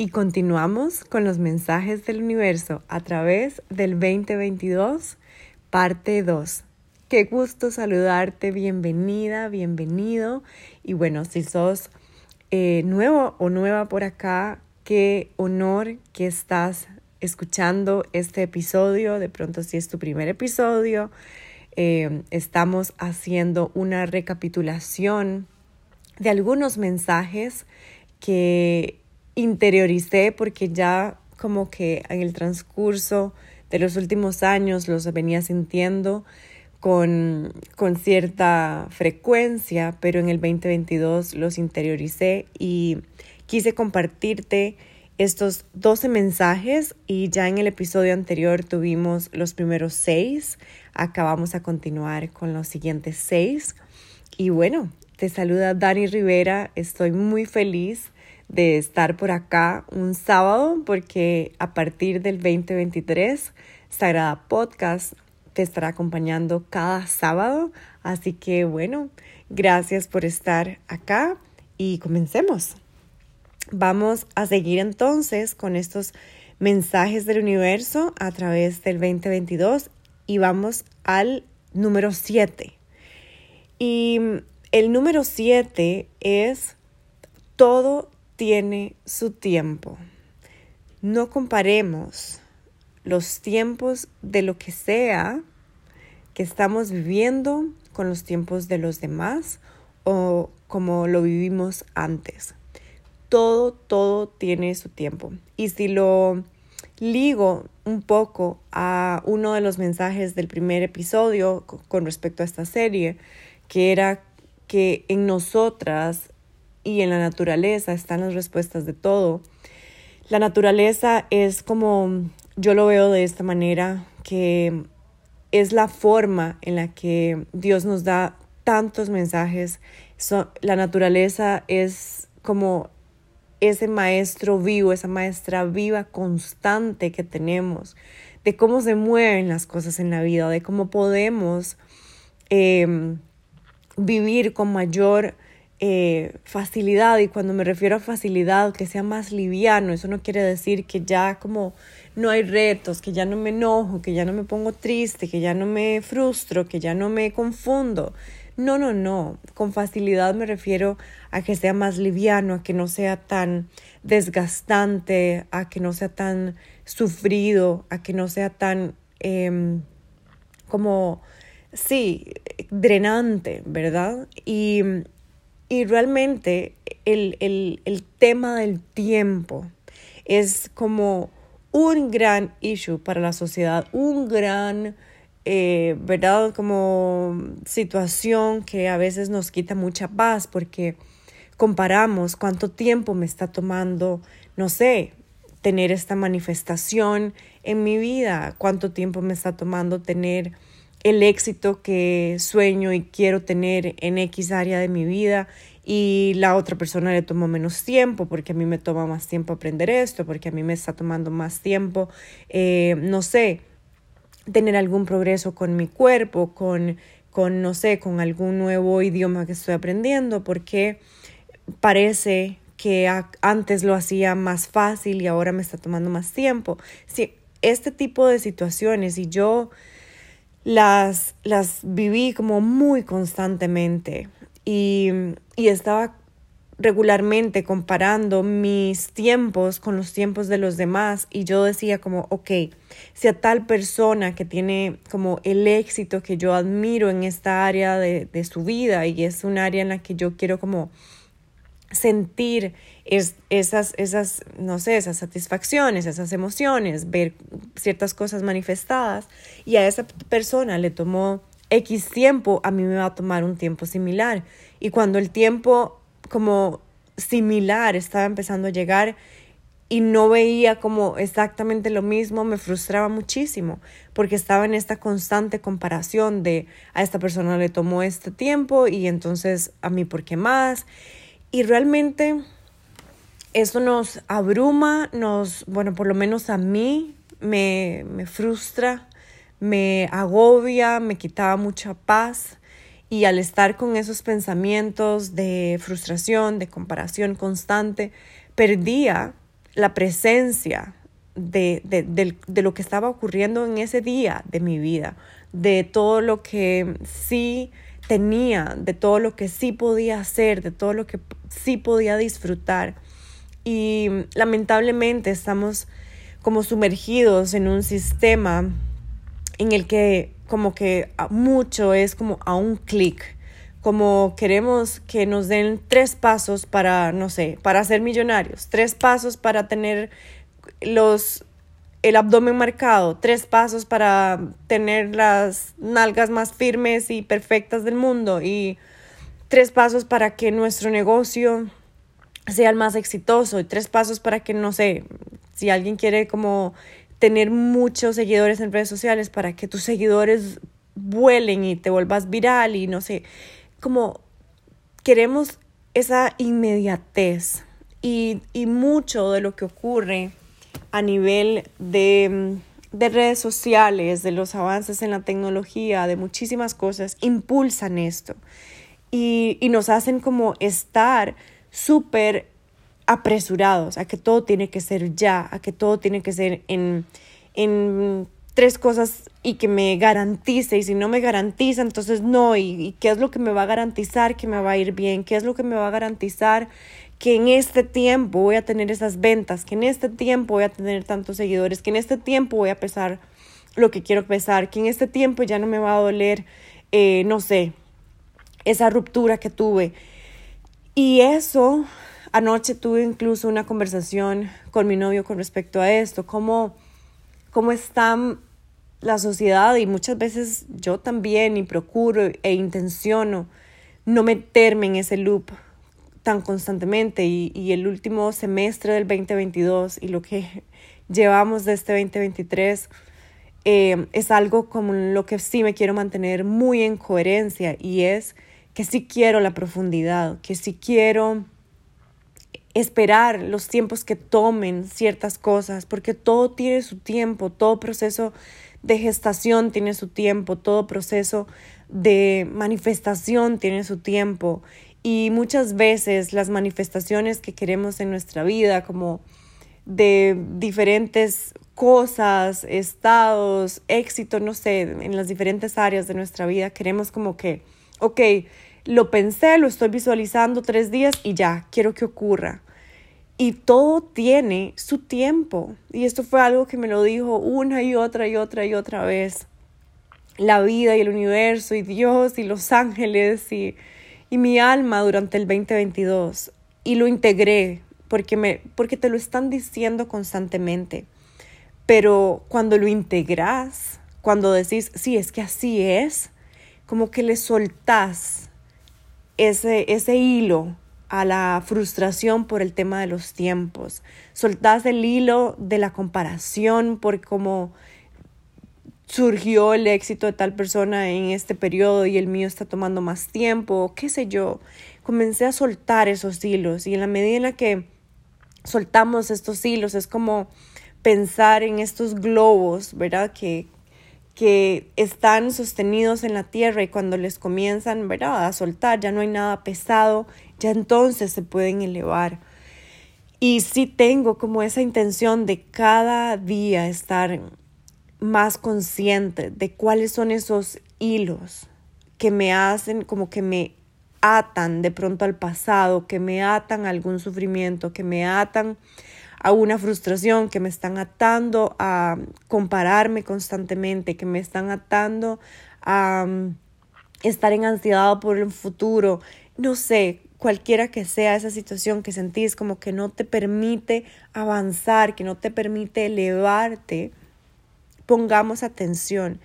y continuamos con los mensajes del universo a través del 2022, parte 2. Qué gusto saludarte, bienvenida, bienvenido. Y bueno, si sos eh, nuevo o nueva por acá, qué honor que estás escuchando este episodio. De pronto, si es tu primer episodio, eh, estamos haciendo una recapitulación de algunos mensajes que interioricé porque ya como que en el transcurso de los últimos años los venía sintiendo con, con cierta frecuencia, pero en el 2022 los interioricé y quise compartirte estos 12 mensajes y ya en el episodio anterior tuvimos los primeros seis. Acá vamos a continuar con los siguientes seis. Y bueno, te saluda Dani Rivera. Estoy muy feliz de estar por acá un sábado porque a partir del 2023 Sagrada Podcast te estará acompañando cada sábado. Así que bueno, gracias por estar acá y comencemos. Vamos a seguir entonces con estos mensajes del universo a través del 2022 y vamos al número 7. Y el número 7 es todo tiene su tiempo. No comparemos los tiempos de lo que sea que estamos viviendo con los tiempos de los demás o como lo vivimos antes. Todo, todo tiene su tiempo. Y si lo ligo un poco a uno de los mensajes del primer episodio con respecto a esta serie, que era que en nosotras y en la naturaleza están las respuestas de todo. La naturaleza es como yo lo veo de esta manera, que es la forma en la que Dios nos da tantos mensajes. la naturaleza es como ese maestro vivo, esa maestra viva constante que tenemos, de cómo se mueven las cosas en la vida, de cómo podemos em, vivir con mayor eh, facilidad. Y cuando me refiero a facilidad, que sea más liviano, eso no quiere decir que ya como no hay retos, que ya no me enojo, que ya no me pongo triste, que ya no me frustro, que ya no me confundo. No, no, no. Con facilidad me refiero a que sea más liviano, a que no sea tan desgastante, a que no sea tan sufrido, a que no sea tan em, como, sí, drenante, ¿verdad? Y, y realmente el, el, el tema del tiempo es como un gran issue para la sociedad, un gran, eh, ¿verdad? Como situación que a veces nos quita mucha paz porque comparamos cuánto tiempo me está tomando, no sé, tener esta manifestación en mi vida, cuánto tiempo me está tomando tener el éxito que sueño y quiero tener en X área de mi vida y la otra persona le tomó menos tiempo porque a mí me toma más tiempo aprender esto, porque a mí me está tomando más tiempo, eh, no sé, tener algún progreso con mi cuerpo, con, con, no sé, con algún nuevo idioma que estoy aprendiendo, porque parece que antes lo hacía más fácil y ahora me está tomando más tiempo. Sí, este tipo de situaciones y yo las, las viví como muy constantemente y, y estaba regularmente comparando mis tiempos con los tiempos de los demás y yo decía como, ok, si a tal persona que tiene como el éxito que yo admiro en esta área de, de su vida y es un área en la que yo quiero como sentir es, esas, esas, no sé, esas satisfacciones, esas emociones, ver ciertas cosas manifestadas y a esa persona le tomó X tiempo, a mí me va a tomar un tiempo similar. Y cuando el tiempo como similar estaba empezando a llegar y no veía como exactamente lo mismo, me frustraba muchísimo porque estaba en esta constante comparación de a esta persona le tomó este tiempo y entonces a mí por qué más. Y realmente eso nos abruma, nos, bueno, por lo menos a mí me, me frustra, me agobia, me quitaba mucha paz. Y al estar con esos pensamientos de frustración, de comparación constante, perdía la presencia de, de, lo que estaba ocurriendo en ese día de mi vida, de todo lo que sí tenía, de todo lo que sí podía hacer, de todo lo que sí podía disfrutar. Y lamentablemente estamos como sumergidos en un sistema en el que como que mucho es como a un clic, como queremos que nos den tres pasos para, no sé, para ser millonarios, tres pasos para tener los el abdomen marcado, tres pasos para tener las nalgas más firmes y perfectas del mundo y tres pasos para que nuestro negocio sea el más exitoso y tres pasos para que, no sé, si alguien quiere como tener muchos seguidores en redes sociales para que tus seguidores vuelen y te vuelvas viral y no sé, como queremos esa inmediatez. Y, y mucho de lo que ocurre a nivel de, de redes sociales, de los avances en la tecnología, de muchísimas cosas, impulsan esto. Y, y nos hacen como estar súper apresurados, a que todo tiene que ser ya, a que todo tiene que ser en, en tres cosas y que me garantice, y si no me garantiza, entonces no, y, y, qué es lo que me va a garantizar que me va a ir bien, qué es lo que me va a garantizar que en este tiempo voy a tener esas ventas, que en este tiempo voy a tener tantos seguidores, que en este tiempo voy a pesar lo que quiero pesar, que en este tiempo ya no me va a doler, eh, no sé, esa ruptura que tuve. Y eso, anoche tuve incluso una conversación con mi novio con respecto a esto, cómo, cómo está la sociedad y muchas veces yo también y procuro e intenciono no meterme en ese loop tan constantemente y, el último semestre del 2022 y lo que llevamos de este 2023 eh, es algo como lo que sí me quiero mantener muy en coherencia y es que sí quiero la profundidad, que sí quiero esperar los tiempos que tomen ciertas cosas, porque todo tiene su tiempo, todo proceso de gestación tiene su tiempo, todo proceso de manifestación tiene su tiempo y muchas veces las manifestaciones que queremos en nuestra vida, como de diferentes cosas, estados, éxito, no sé, en las diferentes áreas de nuestra vida, queremos como que, ok, lo pensé, lo estoy visualizando tres días y ya, quiero que ocurra. Y todo tiene su tiempo. Y esto fue algo que me lo dijo una y otra y otra y otra vez. La vida y el universo y Dios y los ángeles y y mi alma durante el 2022 y lo integré porque, me, porque te lo están diciendo constantemente. Pero cuando lo integras, cuando decís, sí, es que así es, como que le soltás ese, ese hilo a la frustración por el tema de los tiempos. Soltás el hilo de la comparación por cómo surgió el éxito de tal persona en este periodo y el mío está tomando más tiempo, qué sé yo. Comencé a soltar esos hilos y en la medida en la que soltamos estos hilos es como pensar en estos globos, ¿verdad? Que, que están sostenidos en la tierra y cuando les comienzan, ¿verdad? A soltar, ya no hay nada pesado, ya entonces se pueden elevar. Y sí tengo como esa intención de cada día estar más consciente de cuáles son esos hilos que me hacen como que me atan de pronto al pasado, que me atan a algún sufrimiento, que me atan a una frustración, que me están atando a compararme constantemente, que me están atando a mm, estar en ansiedad por el futuro. No sé, cualquiera que sea esa situación que sentís como que no te permite avanzar, que no te permite elevarte, pongamos atención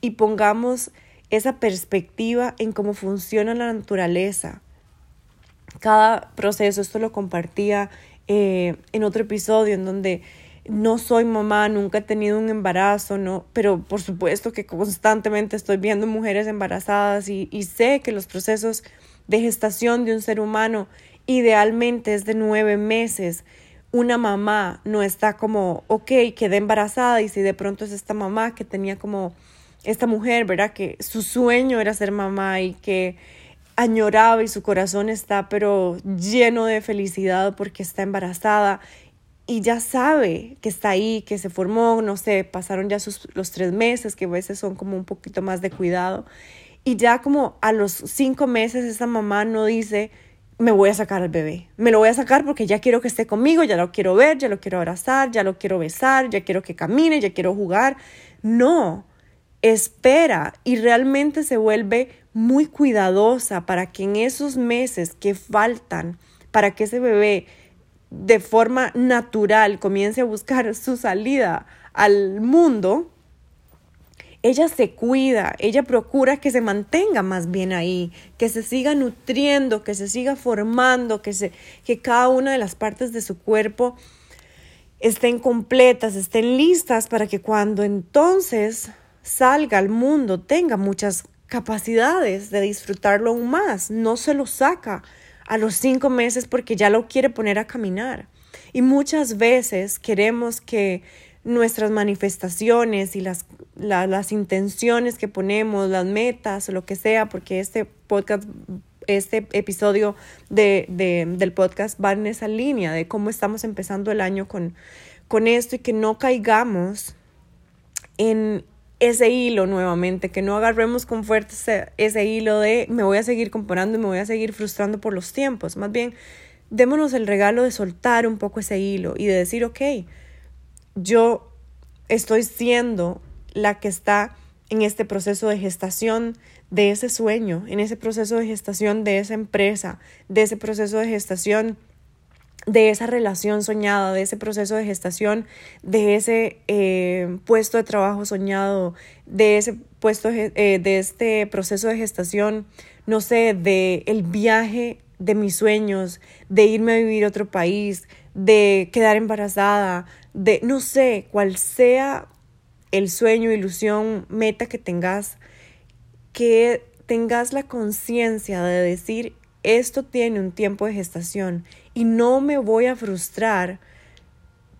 y pongamos esa perspectiva en cómo funciona la naturaleza. Cada proceso, esto lo compartía eh, en otro episodio en donde no soy mamá, nunca he tenido un embarazo, no, pero por supuesto que constantemente estoy viendo mujeres embarazadas y, y sé que los procesos de gestación de un ser humano idealmente es de nueve meses una mamá no está como, ok, quedé embarazada y si de pronto es esta mamá que tenía como esta mujer, ¿verdad? Que su sueño era ser mamá y que añoraba y su corazón está pero lleno de felicidad porque está embarazada. y ya sabe que está ahí, que se formó, no sé, pasaron ya sus, los tres meses, que a veces son como un poquito más de cuidado. Y ya como a los cinco meses esa mamá no dice, me voy a sacar al bebé. Me lo voy a sacar porque ya quiero que esté conmigo, ya lo quiero ver, ya lo quiero abrazar, ya lo quiero besar, ya quiero que camine, ya quiero jugar. No, espera y realmente se vuelve muy cuidadosa para que en esos meses que faltan, para que ese bebé de forma natural comience a buscar su salida al mundo, ella se cuida, ella procura que se mantenga más bien ahí, que se siga nutriendo, que se siga formando, que, se, que cada una de las partes de su cuerpo estén completas, estén listas para que cuando entonces salga al mundo tenga muchas capacidades de disfrutarlo aún más, no se lo saca a los cinco meses porque ya lo quiere poner a caminar. Y muchas veces queremos que nuestras manifestaciones y las, las intenciones que ponemos, las metas lo que sea, porque este podcast, este episodio de, del podcast va en esa línea de cómo estamos empezando el año con, con esto y que no caigamos en, ese hilo nuevamente, que no agarremos con fuerza ese, hilo de me voy a seguir comparando y me voy a seguir frustrando por los tiempos. Más bien, démonos el regalo de soltar un poco ese hilo y de decir, ok, yo estoy siendo la que está en este proceso de gestación de ese sueño, en ese proceso de gestación de esa empresa, de ese proceso de gestación de esa relación soñada, de ese proceso de gestación, de ese eh, puesto de trabajo soñado, de ese puesto, eh, de este proceso de gestación, no sé, de el viaje de mis sueños, de irme a vivir a otro país, de quedar embarazada, de no sé, cuál sea el sueño, ilusión, meta que tengas, que tengas la conciencia de decir, esto tiene un tiempo de gestación y no me voy a frustrar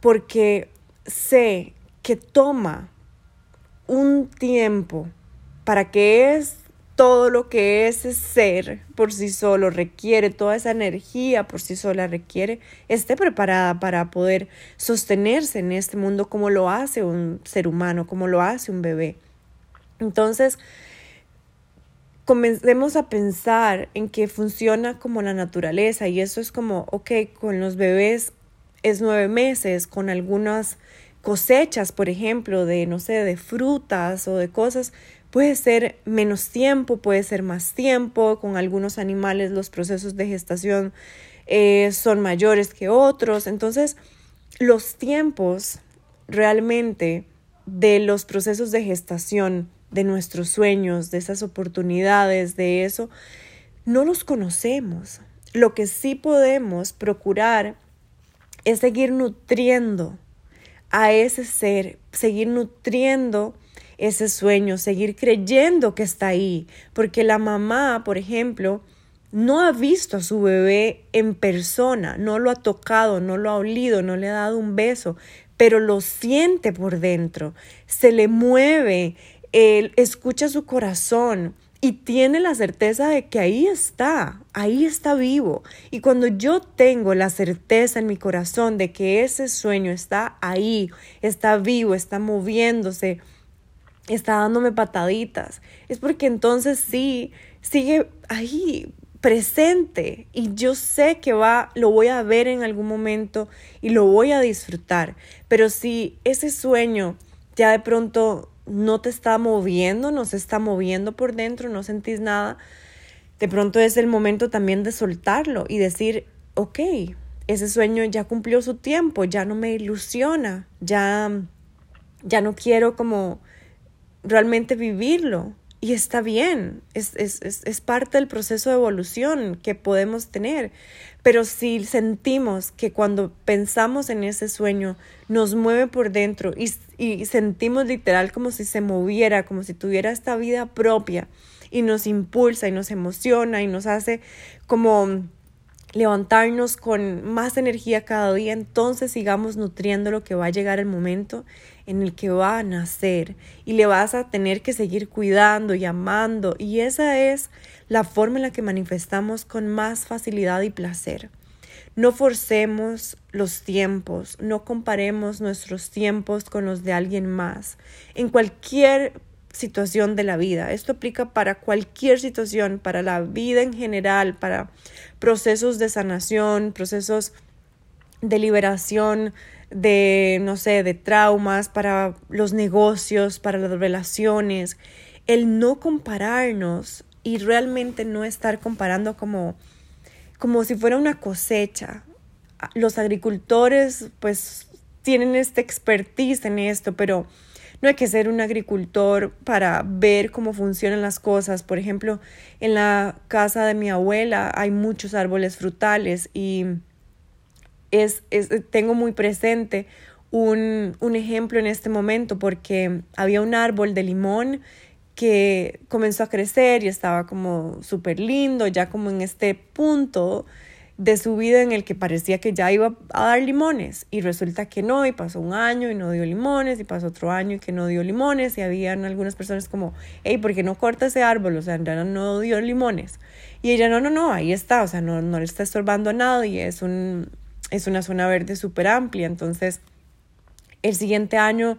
porque sé que toma un tiempo para que es todo lo que ese ser por sí solo requiere, toda esa energía por sí sola requiere, esté preparada para poder sostenerse en este mundo como lo hace un ser humano, como lo hace un bebé. Entonces, comencemos a pensar en que funciona como la naturaleza y eso es como, ok, con los bebés es nueve meses, con algunas cosechas, por ejemplo, de, no sé, de frutas o de cosas, puede ser menos tiempo, puede ser más tiempo, con algunos animales los procesos de gestación eh, son mayores que otros, entonces los tiempos realmente de los procesos de gestación de nuestros sueños, de esas oportunidades, de eso, no los conocemos. Lo que sí podemos procurar es seguir nutriendo a ese ser, seguir nutriendo ese sueño, seguir creyendo que está ahí, porque la mamá, por ejemplo, no ha visto a su bebé en persona, no lo ha tocado, no lo ha olido, no le ha dado un beso, pero lo siente por dentro, se le mueve él escucha su corazón y tiene la certeza de que ahí está, ahí está vivo. Y cuando yo tengo la certeza en mi corazón de que ese sueño está ahí, está vivo, está moviéndose, está dándome pataditas, es porque entonces sí, sigue ahí presente y yo sé que va, lo voy a ver en algún momento y lo voy a disfrutar. Pero si ese sueño ya de pronto no te está moviendo, no se está moviendo por dentro, no sentís nada, de pronto es el momento también de soltarlo y decir, ok, ese sueño ya cumplió su tiempo, ya no me ilusiona, ya, ya no quiero como realmente vivirlo. Y está bien, es, es, es, es parte del proceso de evolución que podemos tener. Pero si sentimos que cuando pensamos en ese sueño nos mueve por dentro y, y sentimos literal como si se moviera, como si tuviera esta vida propia y nos impulsa y nos emociona y nos hace como levantarnos con más energía cada día, entonces sigamos nutriendo lo que va a llegar el momento en el que va a nacer y le vas a tener que seguir cuidando y amando y esa es la forma en la que manifestamos con más facilidad y placer. No forcemos los tiempos, no comparemos nuestros tiempos con los de alguien más. En cualquier situación de la vida. Esto aplica para cualquier situación, para la vida en general, para procesos de sanación, procesos de liberación de, no sé, de traumas, para los negocios, para las relaciones. El no compararnos y realmente no estar comparando como, como si fuera una cosecha. Los agricultores pues tienen esta expertise en esto, pero no hay que ser un agricultor para ver cómo funcionan las cosas. Por ejemplo, en la casa de mi abuela hay muchos árboles frutales y es, tengo muy presente un, un ejemplo en este momento porque había un árbol de limón que comenzó a crecer y estaba como súper lindo, ya como en este punto de su vida en el que parecía que ya iba a dar limones y resulta que no y pasó un año y no dio limones y pasó otro año y que no dio limones y habían algunas personas como, hey, ¿por qué no corta ese árbol? O sea, realidad no dio limones. Y ella, no, no, no, ahí está, o sea, no, no le está estorbando a nadie, es, un, es una zona verde súper amplia. Entonces, el siguiente año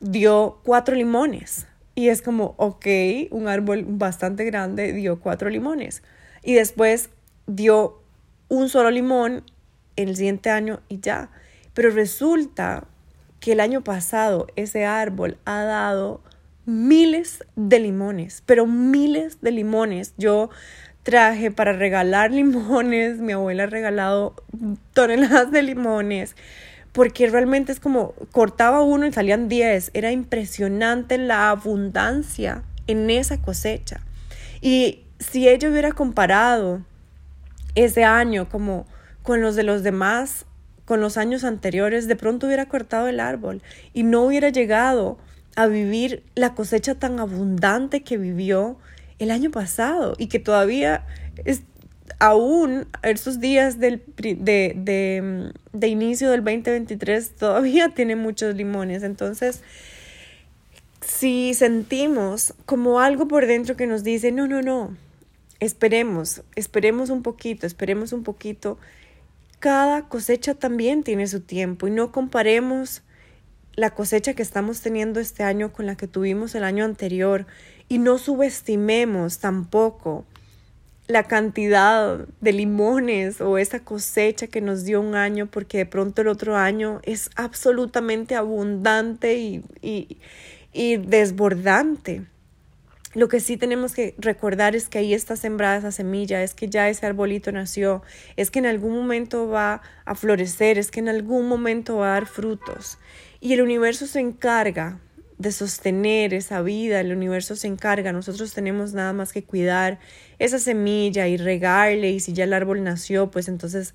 dio cuatro limones y es como, ok, un árbol bastante grande dio cuatro limones. Y después dio un solo limón en el siguiente año y ya. Pero resulta que el año pasado ese árbol ha dado miles de limones, pero miles de limones. Yo traje para regalar limones, mi abuela ha regalado toneladas de limones, porque realmente es como cortaba uno y salían diez. Era impresionante la abundancia en esa cosecha. Y si ella hubiera comparado ese año como con los de los demás, con los años anteriores, de pronto hubiera cortado el árbol y no hubiera llegado a vivir la cosecha tan abundante que vivió el año pasado y que todavía es aún esos días del, de, de, inicio del 2023 todavía tiene muchos limones. Entonces, si sentimos como algo por dentro que nos dice, no, no, no, esperemos, esperemos un poquito, esperemos un poquito. Cada cosecha también tiene su tiempo y no comparemos la cosecha que estamos teniendo este año con la que tuvimos el año anterior y no subestimemos tampoco la cantidad de limones o esa cosecha que nos dio un año porque de pronto el otro año es absolutamente abundante y, y, y desbordante. Lo que sí tenemos que recordar es que ahí está sembrada esa semilla, es que ya ese arbolito nació, es que en algún momento va a florecer, es que en algún momento va a dar frutos. Y el universo se encarga de sostener esa vida, el universo se encarga, nosotros tenemos nada más que cuidar esa semilla y regarle y si ya el árbol nació, pues entonces,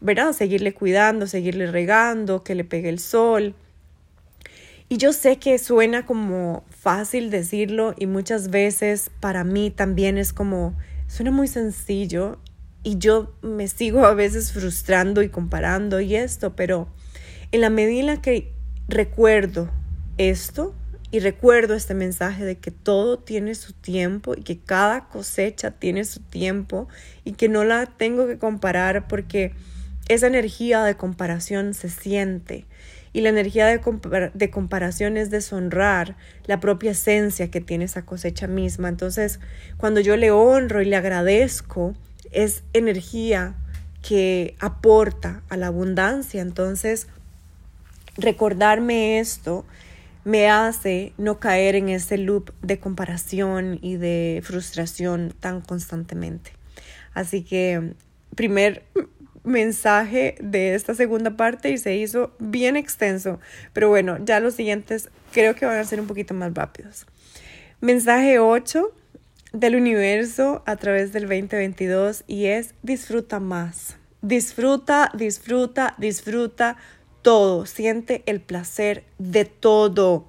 ¿verdad? Seguirle cuidando, seguirle regando, que le pegue el sol. Y yo sé que suena como fácil decirlo y muchas veces para mí también es como, suena muy sencillo y yo me sigo a veces frustrando y comparando y esto, pero en la medida en que recuerdo esto y recuerdo este mensaje de que todo tiene su tiempo y que cada cosecha tiene su tiempo y que no la tengo que comparar porque esa energía de comparación se siente y la energía de, de, comparación es deshonrar la propia esencia que tiene esa cosecha misma. Entonces, cuando yo le honro y le agradezco, es energía que aporta a la abundancia. Entonces, recordarme esto me hace no caer en ese loop de comparación y de frustración tan constantemente. Así que, primer mensaje de esta segunda parte y se hizo bien extenso, pero bueno, ya los siguientes creo que van a ser un poquito más rápidos. Mensaje 8 del universo a través del 2022 y es disfruta más. Disfruta, disfruta, disfruta todo, siente el placer de todo.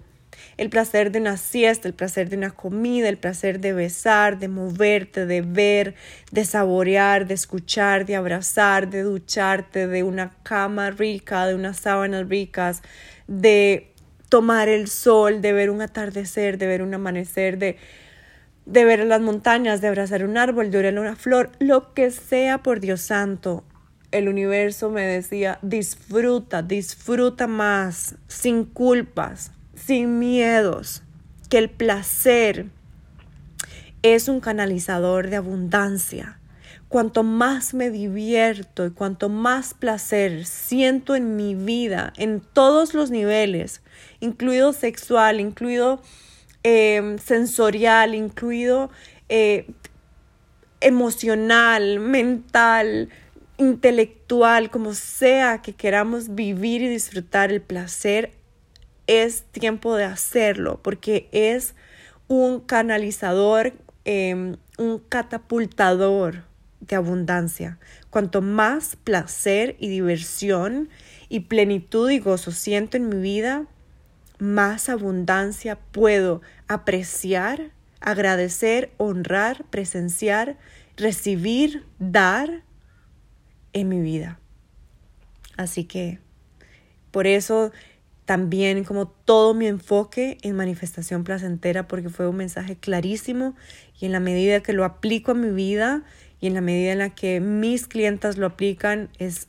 El placer de una siesta, el placer de una comida, el placer de besar, de moverte, de ver, de saborear, de escuchar, de abrazar, de ducharte, de una cama rica, de unas sábanas ricas, de tomar el sol, de ver un atardecer, de ver un amanecer, de, de ver las montañas, de abrazar un árbol, de oler una flor, lo que sea por Dios santo, el universo me decía, disfruta, disfruta más, sin culpas, sin miedos, que el placer es un canalizador de abundancia. Cuanto más me divierto y cuanto más placer siento en mi vida, en todos los niveles, incluido sexual, incluido em, sensorial, incluido eh, emocional, mental, intelectual, como sea que queramos vivir y disfrutar el placer, es tiempo de hacerlo porque es un canalizador, em, un catapultador de abundancia. Cuanto más placer y diversión y plenitud y gozo siento en mi vida, más abundancia puedo apreciar, agradecer, honrar, presenciar, recibir, dar en mi vida. Así que por eso también como todo mi enfoque en manifestación placentera porque fue un mensaje clarísimo y en la medida que lo aplico a mi vida y en la medida en la que mis clientas lo aplican es,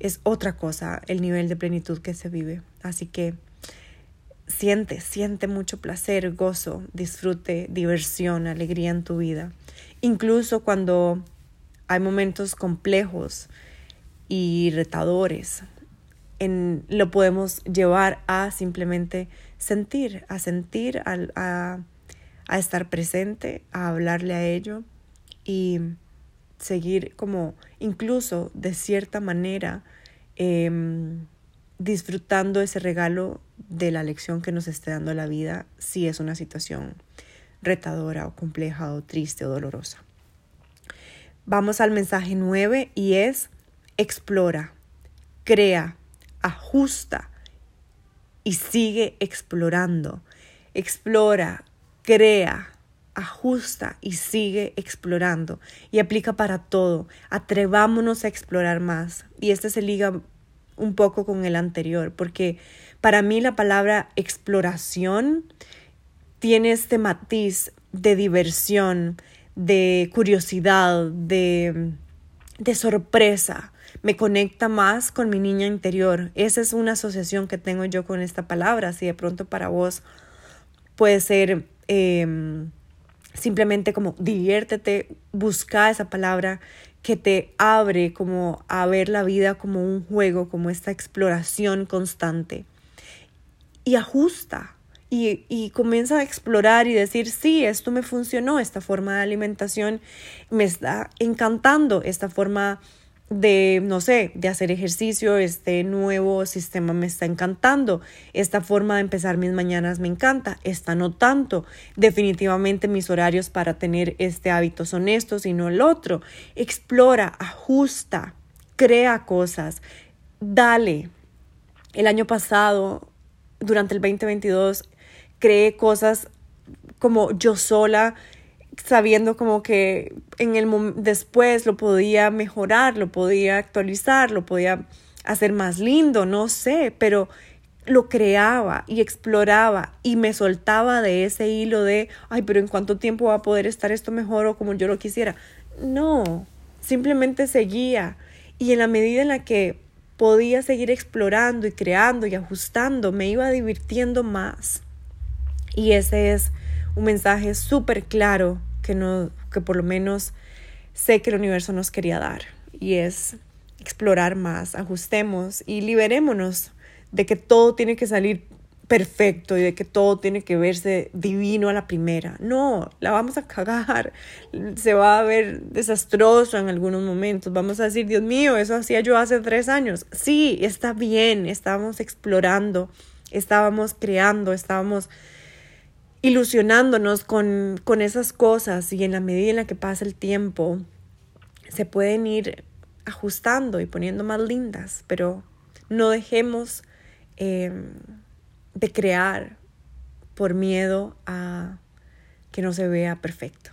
es otra cosa el nivel de plenitud que se vive. Así que siente, siente mucho placer, gozo, disfrute, diversión, alegría en tu vida. Incluso cuando hay momentos complejos y retadores, en, lo podemos llevar a simplemente sentir, a sentir, a, estar presente, a hablarle a ello y seguir como incluso de cierta manera em, disfrutando ese regalo de la lección que nos esté dando la vida si es una situación retadora o compleja o triste o dolorosa. Vamos al mensaje 9 y es explora, crea, ajusta y sigue explorando. Explora, crea, ajusta y sigue explorando. Y aplica para todo. Atrevámonos a explorar más. Y este se liga un poco con el anterior, porque para mí la palabra exploración tiene este matiz de diversión, de curiosidad, de, de sorpresa me conecta más con mi niña interior. Esa es una asociación que tengo yo con esta palabra. Si de pronto para vos puede ser em, simplemente como diviértete, busca esa palabra que te abre como a ver la vida como un juego, como esta exploración constante. Y ajusta, y, y, comienza a explorar y decir, sí, esto me funcionó, esta forma de alimentación me está encantando, esta forma de, no sé, de hacer ejercicio, este nuevo sistema me está encantando, esta forma de empezar mis mañanas me encanta, esta no tanto, definitivamente mis horarios para tener este hábito son estos y no el otro. Explora, ajusta, crea cosas, dale. El año pasado, durante el 2022, creé cosas como yo sola, sabiendo como que en el después lo podía mejorar, lo podía actualizar, lo podía hacer más lindo, no sé, pero lo creaba y exploraba y me soltaba de ese hilo de, ay, pero en cuánto tiempo va a poder estar esto mejor o como yo lo quisiera. No, simplemente seguía y en la medida en la que podía seguir explorando y creando y ajustando, me iba divirtiendo más. Y ese es un mensaje súper claro que, no, que por lo menos sé que el universo nos quería dar y es explorar más, ajustemos y liberémonos de que todo tiene que salir perfecto y de que todo tiene que verse divino a la primera. No, la vamos a cagar, se va a ver desastroso en algunos momentos. Vamos a decir, Dios mío, eso hacía yo hace tres años. Sí, está bien, estábamos explorando, estábamos creando, estábamos ilusionándonos con, con esas cosas y en la medida en la que pasa el tiempo se pueden ir ajustando y poniendo más lindas, pero no dejemos em, de crear por miedo a que no se vea perfecto.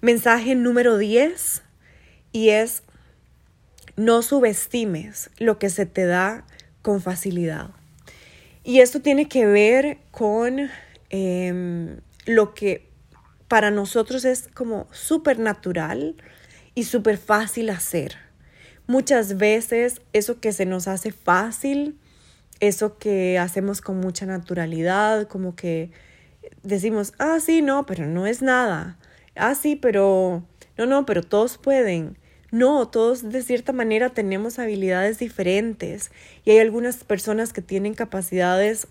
Mensaje número 10 y es no subestimes lo que se te da con facilidad. Y esto tiene que ver con Em, lo que para nosotros es como súper natural y súper fácil hacer. muchas veces eso que se nos hace fácil, eso que hacemos con mucha naturalidad, como que decimos, ah, sí, no, pero no es nada. Ah, sí, pero no, no, pero todos pueden. No, todos de cierta manera tenemos habilidades diferentes y hay algunas personas que tienen capacidades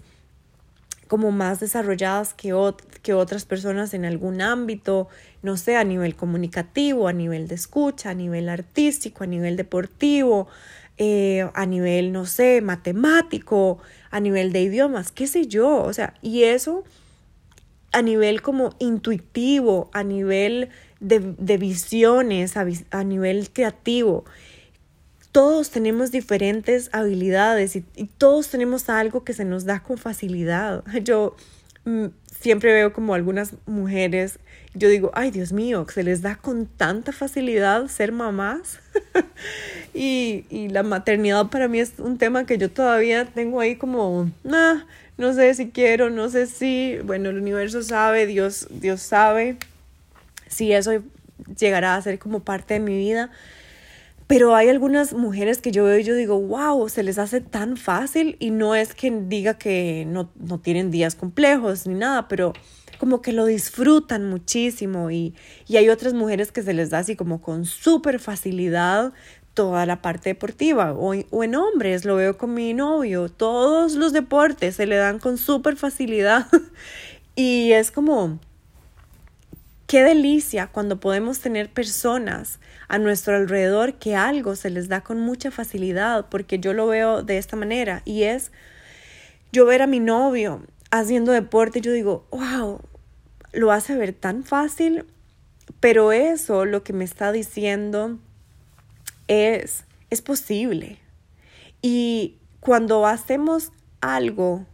como más desarrolladas que, que otras personas en algún ámbito, no sé, a nivel comunicativo, a nivel de escucha, a nivel artístico, a nivel deportivo, eh, a nivel, no sé, matemático, a nivel de idiomas, qué sé yo, o sea, y eso a nivel como intuitivo, a nivel de, visiones, a nivel creativo todos tenemos diferentes habilidades y, todos tenemos algo que se nos da con facilidad. Yo mm, siempre veo como algunas mujeres, yo digo, ay Dios mío, se les da con tanta facilidad ser mamás. y, la maternidad para mí es un tema que yo todavía tengo ahí como, nah, no sé si quiero, no sé si, bueno, el universo sabe, Dios, Dios sabe si eso llegará a ser como parte de mi vida pero hay algunas mujeres que yo veo y yo digo, wow, se les hace tan fácil y no es que diga que no, no tienen días complejos ni nada, pero como que lo disfrutan muchísimo. Y, y hay otras mujeres que se les da así como con súper facilidad toda la parte deportiva. O, o, en hombres, lo veo con mi novio, todos los deportes se le dan con súper facilidad. Y es como Qué delicia cuando podemos tener personas a nuestro alrededor que algo se les da con mucha facilidad, porque yo lo veo de esta manera y es yo ver a mi novio haciendo deporte, yo digo, wow, lo hace ver tan fácil, pero eso lo que me está diciendo es, es posible. Y cuando hacemos algo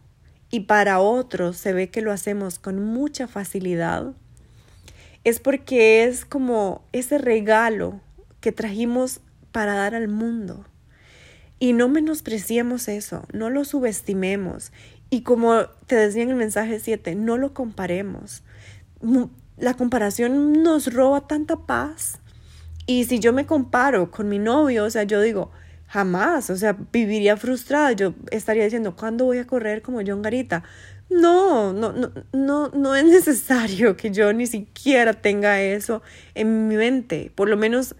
y para otros se ve que lo hacemos con mucha facilidad, es porque es como ese regalo que trajimos para dar al mundo. Y no menospreciemos eso, no lo subestimemos. Y como te decía en el mensaje 7, no lo comparemos. La comparación nos roba tanta paz. Y si yo me comparo con mi novio, o sea, yo digo, jamás, o sea, viviría frustrada. Yo estaría diciendo, ¿cuándo voy a correr como John Garita? No, no, no, no, no es necesario que yo ni siquiera tenga eso en mi mente. Por lo menos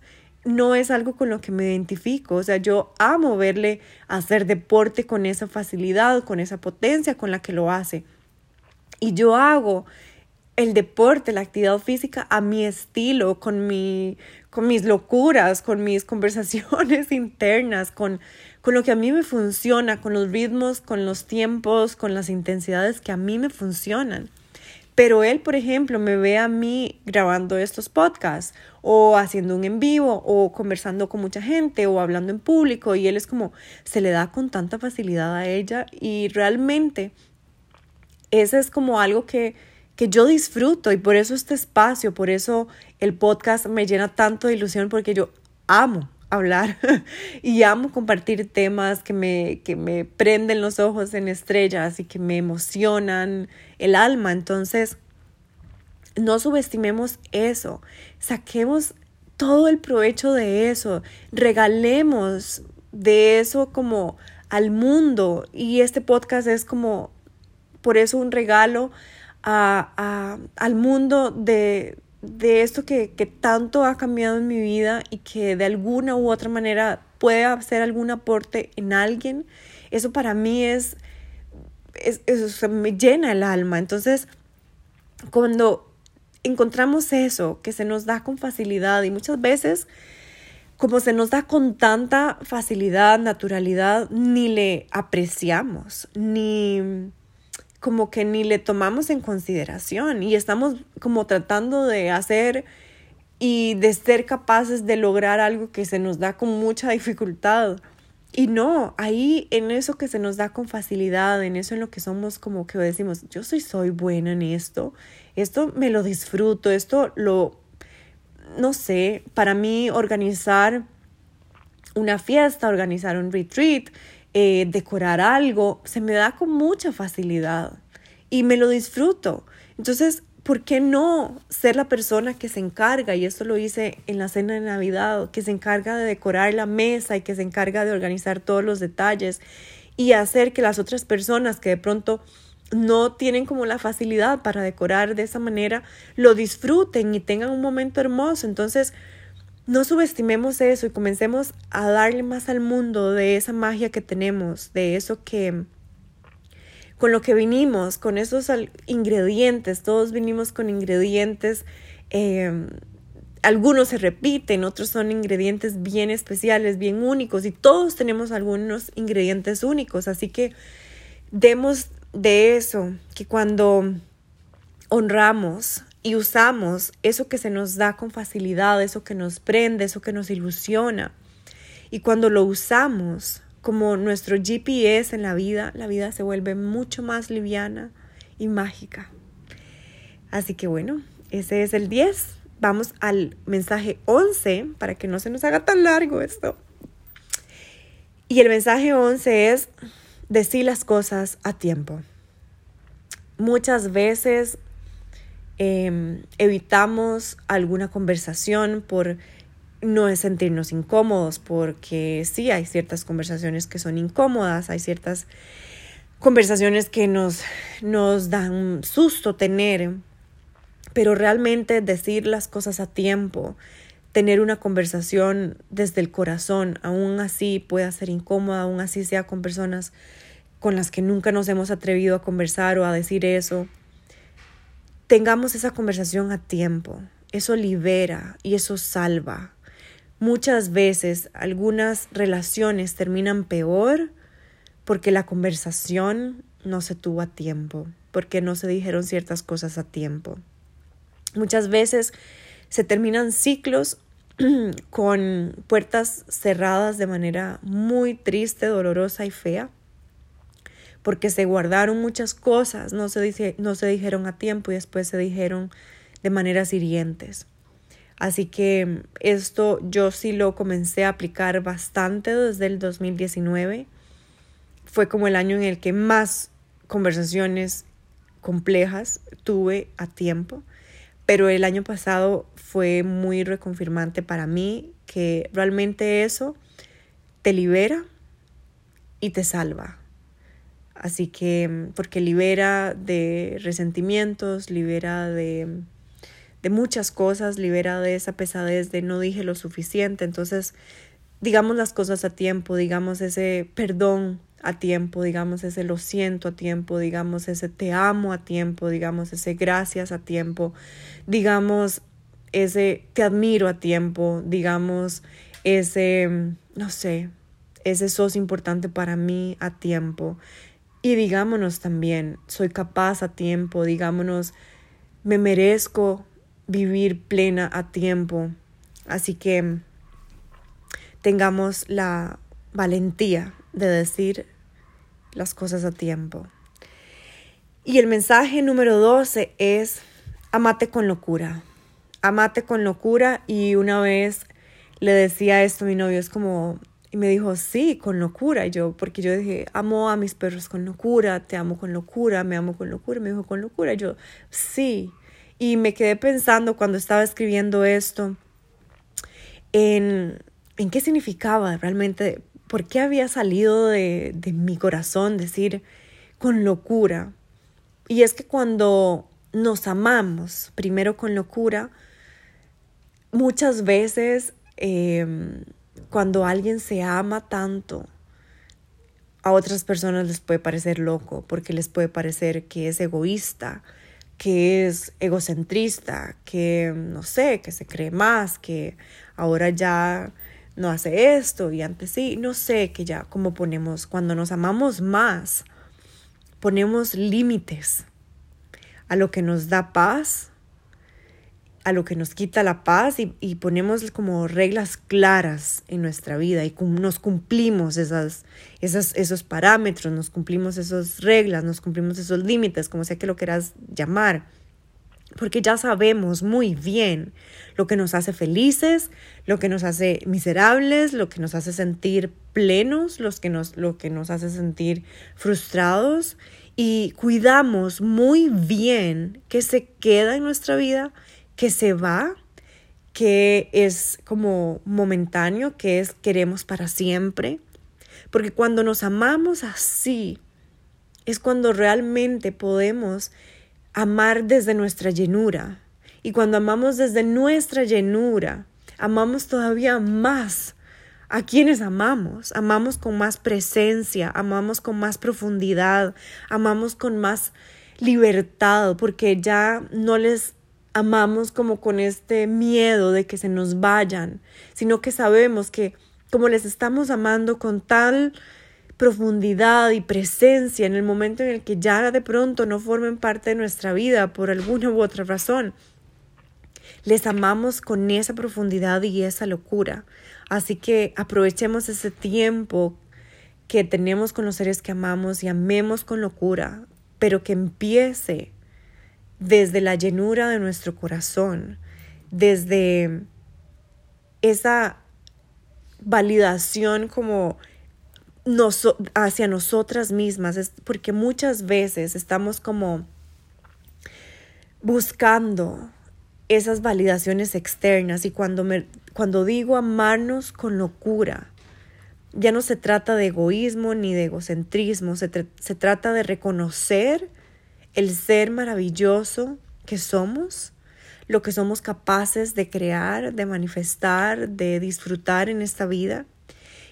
no es algo con lo que me identifico. O sea, yo amo verle hacer deporte con esa facilidad, con esa potencia con la que lo hace. Y yo hago el deporte, la actividad física a mi estilo, con, mi, con mis locuras, con mis conversaciones internas, con con lo que a mí me funciona, con los ritmos, con los tiempos, con las intensidades que a mí me funcionan. Pero él, por ejemplo, me ve a mí grabando estos podcasts o haciendo un en vivo o conversando con mucha gente o hablando en público y él es como, se le da con tanta facilidad a ella y realmente eso es como algo que, que yo disfruto y por eso este espacio, por eso el podcast me llena tanto de ilusión porque yo amo hablar y amo compartir temas que me, que me prenden los ojos en estrellas y que me emocionan el alma. Entonces, no subestimemos eso, saquemos todo el provecho de eso, regalemos de eso como al mundo. Y este podcast es como por eso un regalo a, al mundo de, de esto que, que, tanto ha cambiado en mi vida y que de alguna u otra manera puede hacer algún aporte en alguien, eso para mí es, es eso me llena el alma. Entonces, cuando encontramos eso que se nos da con facilidad y muchas veces como se nos da con tanta facilidad, naturalidad, ni le apreciamos, ni como que ni le tomamos en consideración y estamos como tratando de hacer y de ser capaces de lograr algo que se nos da con mucha dificultad. Y no, ahí en eso que se nos da con facilidad, en eso en lo que somos como que decimos, yo soy, soy buena en esto, esto me lo disfruto, esto lo, no sé, para mí organizar una fiesta, organizar un retreat, eh, decorar algo, se me da con mucha facilidad y me lo disfruto. Entonces, ¿por qué no ser la persona que se encarga? Y esto lo hice en la cena de Navidad, que se encarga de decorar la mesa y que se encarga de organizar todos los detalles y hacer que las otras personas que de pronto no tienen como la facilidad para decorar de esa manera, lo disfruten y tengan un momento hermoso. Entonces, no subestimemos eso y comencemos a darle más al mundo de esa magia que tenemos, de eso que con lo que vinimos, con esos ingredientes, todos vinimos con ingredientes, em, algunos se repiten, otros son ingredientes bien especiales, bien únicos y todos tenemos algunos ingredientes únicos, así que demos de eso, que cuando honramos y usamos eso que se nos da con facilidad, eso que nos prende, eso que nos ilusiona, y cuando lo usamos como nuestro GPS en la vida, la vida se vuelve mucho más liviana y mágica. Así que bueno, ese es el 10. Vamos al mensaje 11 para que no se nos haga tan largo esto. Y el mensaje 11 es decir las cosas a tiempo. Muchas veces em, evitamos alguna conversación por no sentirnos incómodos, porque sí hay ciertas conversaciones que son incómodas, hay ciertas conversaciones que nos, nos dan susto tener, pero realmente decir las cosas a tiempo, tener una conversación desde el corazón, aún así pueda ser incómoda, aún así sea con personas con las que nunca nos hemos atrevido a conversar o a decir eso, tengamos esa conversación a tiempo. Eso libera y eso salva. Muchas veces algunas relaciones terminan peor porque la conversación no se tuvo a tiempo, porque no se dijeron ciertas cosas a tiempo. Muchas veces se terminan ciclos con puertas cerradas de manera muy triste, dolorosa y fea porque se guardaron muchas cosas, no se, dijeron a tiempo y después se dijeron de maneras hirientes. Así que esto yo sí lo comencé a aplicar bastante desde el 2019. Fue como el año en el que más conversaciones complejas tuve a tiempo, pero el año pasado fue muy reconfirmante para mí que realmente eso te libera y te salva. Así que, porque libera de resentimientos, libera de, de muchas cosas, libera de esa pesadez de no dije lo suficiente. Entonces, digamos las cosas a tiempo, digamos ese perdón a tiempo, digamos ese lo siento a tiempo, digamos ese te amo a tiempo, digamos ese gracias a tiempo, digamos ese te admiro a tiempo, digamos ese, no sé, ese sos importante para mí a tiempo. Y digámonos también, soy capaz a tiempo, digámonos, me merezco vivir plena a tiempo. Así que tengamos la valentía de decir las cosas a tiempo. Y el mensaje número 12 es, amate con locura. Amate con locura y una vez le decía esto a mi novio, es como, y me dijo, sí, con locura. Yo, porque yo dije, amo a mis perros con locura, te amo con locura, me amo con locura. Me dijo, con locura. Yo, sí. Y me quedé pensando cuando estaba escribiendo esto en, en qué significaba realmente, por qué había salido de, de mi corazón decir con locura. Y es que cuando nos amamos, primero con locura, muchas veces... Eh, cuando alguien se ama tanto, a otras personas les puede parecer loco, porque les puede parecer que es egoísta, que es egocentrista, que no sé, que se cree más, que ahora ya no hace esto y antes sí, no sé, que ya como ponemos, cuando nos amamos más, ponemos límites a lo que nos da paz a lo que nos quita la paz y, ponemos como reglas claras en nuestra vida y nos cumplimos esas, esas, esos parámetros, nos cumplimos esas reglas, nos cumplimos esos límites, como sea que lo quieras llamar. Porque ya sabemos muy bien lo que nos hace felices, lo que nos hace miserables, lo que nos hace sentir plenos, los que nos, lo que nos hace sentir frustrados y cuidamos muy bien que se queda en nuestra vida, que se va, que es como momentáneo, que es queremos para siempre. Porque cuando nos amamos así, es cuando realmente podemos amar desde nuestra llenura. Y cuando amamos desde nuestra llenura, amamos todavía más a quienes amamos. Amamos con más presencia, amamos con más profundidad, amamos con más libertad, porque ya no les amamos como con este miedo de que se nos vayan, sino que sabemos que como les estamos amando con tal profundidad y presencia en el momento en el que ya de pronto no formen parte de nuestra vida por alguna u otra razón, les amamos con esa profundidad y esa locura. Así que aprovechemos ese tiempo que tenemos con los seres que amamos y amemos con locura, pero que empiece desde la llenura de nuestro corazón, desde esa validación como hacia nosotras mismas, es porque muchas veces estamos como buscando esas validaciones externas y cuando, me, cuando digo amarnos con locura, ya no se trata de egoísmo ni de egocentrismo, se, se trata de reconocer el ser maravilloso que somos, lo que somos capaces de crear, de manifestar, de disfrutar en esta vida.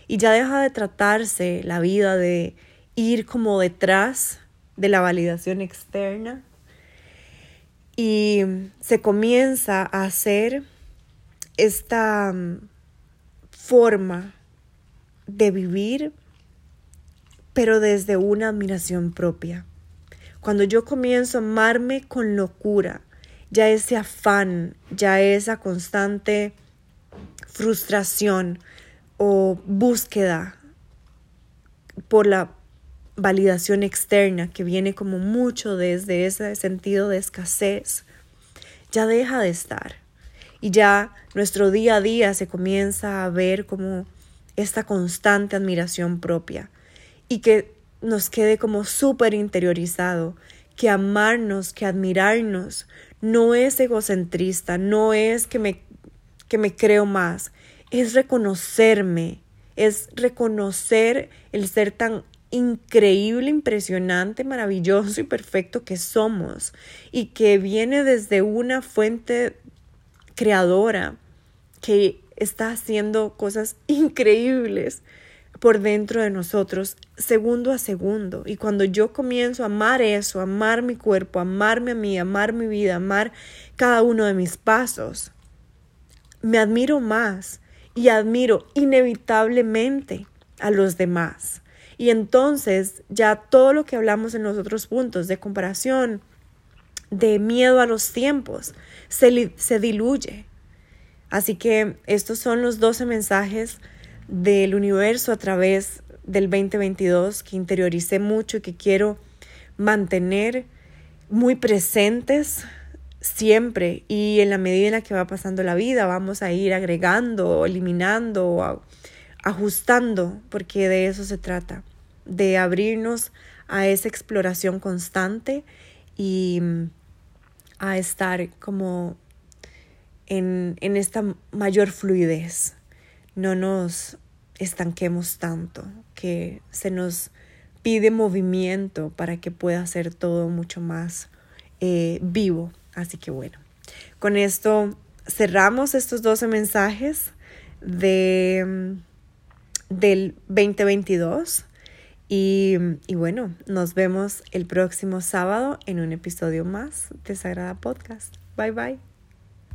Y ya deja de tratarse la vida de ir como detrás de la validación externa y se comienza a hacer esta mm, forma de vivir, pero desde una admiración propia. Cuando yo comienzo a amarme con locura, ya ese afán, ya esa constante frustración o búsqueda por la validación externa que viene como mucho desde ese sentido de escasez, ya deja de estar. Y ya nuestro día a día se comienza a ver como esta constante admiración propia y que nos quede como súper interiorizado, que amarnos, que admirarnos, no es egocentrista, no es que me, que me creo más, es reconocerme, es reconocer el ser tan increíble, impresionante, maravilloso y perfecto que somos y que viene desde una fuente creadora que está haciendo cosas increíbles por dentro de nosotros segundo a segundo. Y cuando yo comienzo a amar eso, amar mi cuerpo, amarme a mí, amar mi vida, amar cada uno de mis pasos, me admiro más y admiro inevitablemente a los demás. Y entonces ya todo lo que hablamos en los otros puntos de comparación, de miedo a los tiempos, se, se diluye. Así que estos son los 12 mensajes del universo a través del 2022 que interioricé mucho y que quiero mantener muy presentes siempre. Y en la medida en la que va pasando la vida vamos a ir agregando, eliminando, ajustando, porque de eso se trata, de abrirnos a esa exploración constante y a estar como en, en esta mayor fluidez no nos estanquemos tanto, que se nos pide movimiento para que pueda ser todo mucho más eh, vivo. Así que bueno, con esto cerramos estos 12 mensajes de, del 2022. Y, y, bueno, nos vemos el próximo sábado en un episodio más de Sagrada Podcast. Bye bye.